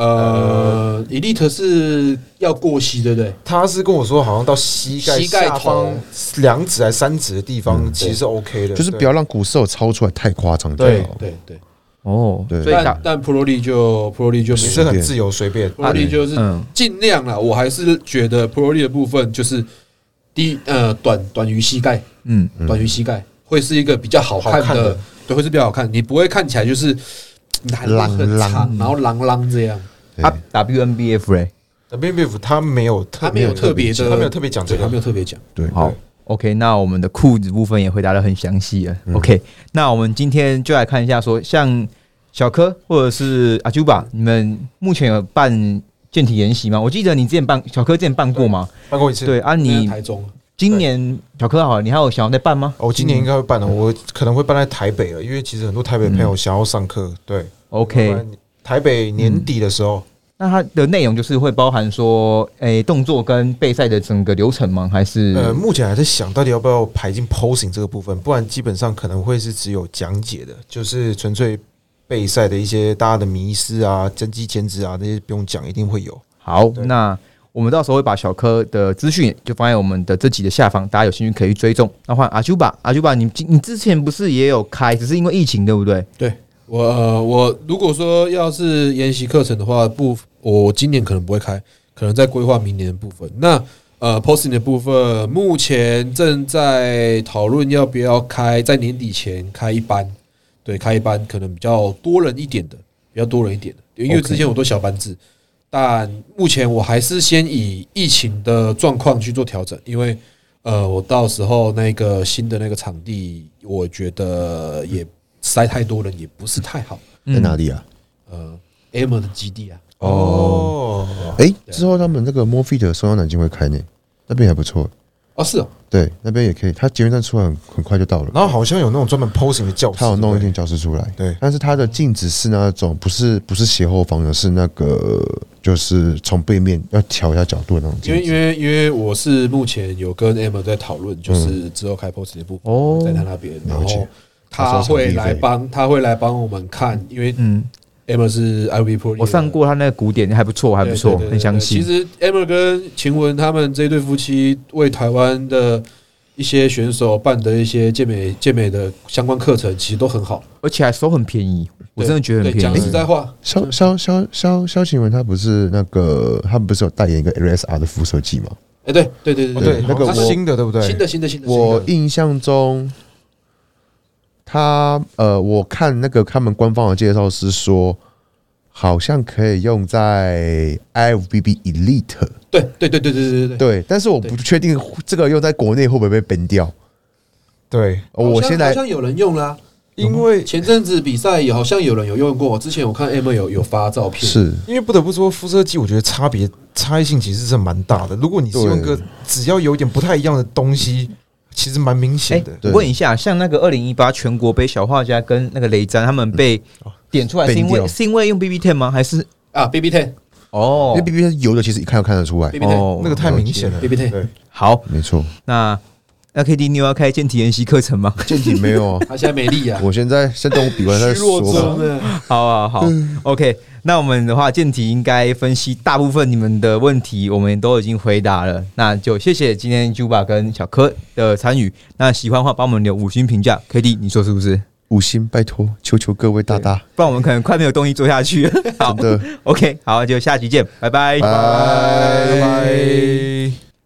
Speaker 3: 呃，Elite 是要过膝，对不对？
Speaker 4: 他是跟我说，好像到膝盖
Speaker 3: 膝盖
Speaker 4: 下方两指还三指的地方，其实是 OK 的，
Speaker 2: 就是不要让骨瘦超出来太夸张就
Speaker 4: 对
Speaker 2: 好。
Speaker 3: 对对。
Speaker 1: 哦，
Speaker 2: 对。
Speaker 3: 但但 Pro League 就 Pro League 就
Speaker 4: 是很自由随便。
Speaker 3: Pro League 就是
Speaker 1: 嗯。
Speaker 3: 尽量啦，我还是觉得 Pro League 的部分就是低呃短短于膝盖，
Speaker 1: 嗯，
Speaker 3: 短于膝盖会是一个比较好看的对，会是比较好看，你不会看起来就是男的很
Speaker 2: 啷
Speaker 3: 长，
Speaker 2: 啷
Speaker 3: 然后啷啷这样。
Speaker 2: 对
Speaker 1: 啊 WNBF 嘞
Speaker 4: ，，WNBF 他没有特
Speaker 3: 他没有特别的，
Speaker 4: 他没有特别讲这
Speaker 3: 个，他没，有特别讲。
Speaker 2: 对，
Speaker 1: 好，OK，那我们的裤子部分也回答的很详细了。OK，那我们今天就来看一下说像小柯或者是阿 Juba，你们目前有办健体研习吗？我记得你之前办小柯之前办过吗？
Speaker 4: 办过一次。
Speaker 1: 对啊，
Speaker 3: 在
Speaker 1: 你
Speaker 3: 台中
Speaker 1: 今年小柯好了，你还有想要再办吗
Speaker 4: 哦，我今年应该会办的，我可能会办在台北了，因为其实很多台北朋友想要上课。对
Speaker 1: ？OK，
Speaker 4: 台北年底的时候，
Speaker 1: 那它的内容就是会包含说，诶、动作跟备赛的整个流程吗？还是
Speaker 4: 呃，目前还在想到底要不要排进 posing 这个部分，不然基本上可能会是只有讲解的，就是纯粹备赛的一些大家的迷失啊、增肌减脂啊那些不用讲，一定会有。
Speaker 1: 好？那我们到时候会把小柯的资讯就放在我们的这集的下方，大家有兴趣可以去追踪。那换阿 Q 吧，阿 Q 吧，你你之前不是也有开，只是因为疫情对不对？
Speaker 3: 对我，我如果说要是研习课程的话，不，我今年可能不会开，可能在规划明年的部分。那呃，posting 的部分，目前正在讨论要不要开，在年底前开一班，对，开一班可能比较多人一点的，比较多人一点的，因为之前我都小班制，但目前我还是先以疫情的状况去做调整，因为呃，我到时候那个新的那个场地，我觉得也塞太多人也不是太好。
Speaker 1: 嗯。
Speaker 2: 在哪里啊？
Speaker 3: 呃 M 的基地啊，
Speaker 4: 哦，
Speaker 2: 哎，之后他们那个 m o f i t 松阳南京会开呢，那边还不错。
Speaker 3: 哦是哦，
Speaker 2: 对，那边也可以，他捷运站出来很很快就到了。
Speaker 4: 然后好像有那种专门 posing 的教室，
Speaker 2: 他有弄一间教室出来，
Speaker 4: 对
Speaker 2: 但是他的镜子是那种不是不是斜后方的，是那个就是从背面要调一下角度的那种
Speaker 3: 因为因。为因为我是目前有跟 M 在讨论，就是之后开 posing 的部分，
Speaker 1: 哦。
Speaker 3: 在他那边，然后他会来帮他会来帮我们看，因为
Speaker 1: 嗯
Speaker 3: ，Emma 是 IV Pro，
Speaker 1: 我上过他那个古典还不错，还不错很详细。
Speaker 3: 其实 Emma 跟晴雯他们这一对夫妻为台湾的一些选手办的一些健美健美的相关课程，其实都很好。
Speaker 1: 而且还收很便宜，我真的觉得很便宜。
Speaker 3: 实在话，
Speaker 2: 肖肖肖肖肖晴雯他不是那个他们不是有代言一个 LSR 的辐射剂吗？
Speaker 3: 哎，对对对
Speaker 4: 哦对，
Speaker 3: 对
Speaker 2: 那个
Speaker 4: 新的对不对？
Speaker 3: 新的新的新的，新的
Speaker 2: 我印象中，他呃，我看那个他们官方的介绍是说，好像可以用在 IFBB Elite，
Speaker 3: 对对对对对对对对。
Speaker 2: 对，但是我不确定这个用在国内会不会被 ban 掉。
Speaker 4: 对，
Speaker 2: 哦我现在
Speaker 3: 好像有人用啦，
Speaker 4: 因为
Speaker 3: 前阵子比赛也好像有人有用过，之前我看 Emma 有有发照片，
Speaker 2: 是。
Speaker 4: 因为不得不说，辐射剂我觉得差别差异性其实是蛮大的。如果你是用一个只要有一点不太一样的东西，其实蛮明
Speaker 1: 哎
Speaker 4: 显的。，
Speaker 2: 对
Speaker 1: 问一下，像那个二零一八全国杯小画家跟那个雷詹他们被点出来，是因为是因为用 BB Ten 吗？还是
Speaker 3: 啊，BB Ten
Speaker 1: 哦
Speaker 2: 因为 B B 油的，其实一看就看得出来。
Speaker 3: BB Ten，
Speaker 1: 哦
Speaker 4: 那个太明显了。
Speaker 3: BB Ten
Speaker 4: 对，
Speaker 1: 好？
Speaker 2: 没错，
Speaker 1: 那那 K D 你有要开健体研习课程吗？
Speaker 2: 健体没有啊。[laughs]
Speaker 3: 他现在没力啊，
Speaker 2: 我现在先等我比完再说吧。
Speaker 3: 中呢。
Speaker 1: 好啊，好，[laughs] OK。那我们的话，健体应该分析大部分你们的问题，我们都已经回答了。那就谢谢今天 Juba 跟小柯的参与。那喜欢的话，帮我们留五星评价。K D，你说是不是？
Speaker 2: 五星拜托，求求各位大大，
Speaker 1: 不然我们可能快没有东西做下去了。[laughs] 好
Speaker 2: 的。
Speaker 1: ，OK，好，就下期见，拜拜，
Speaker 2: 拜
Speaker 4: 拜拜。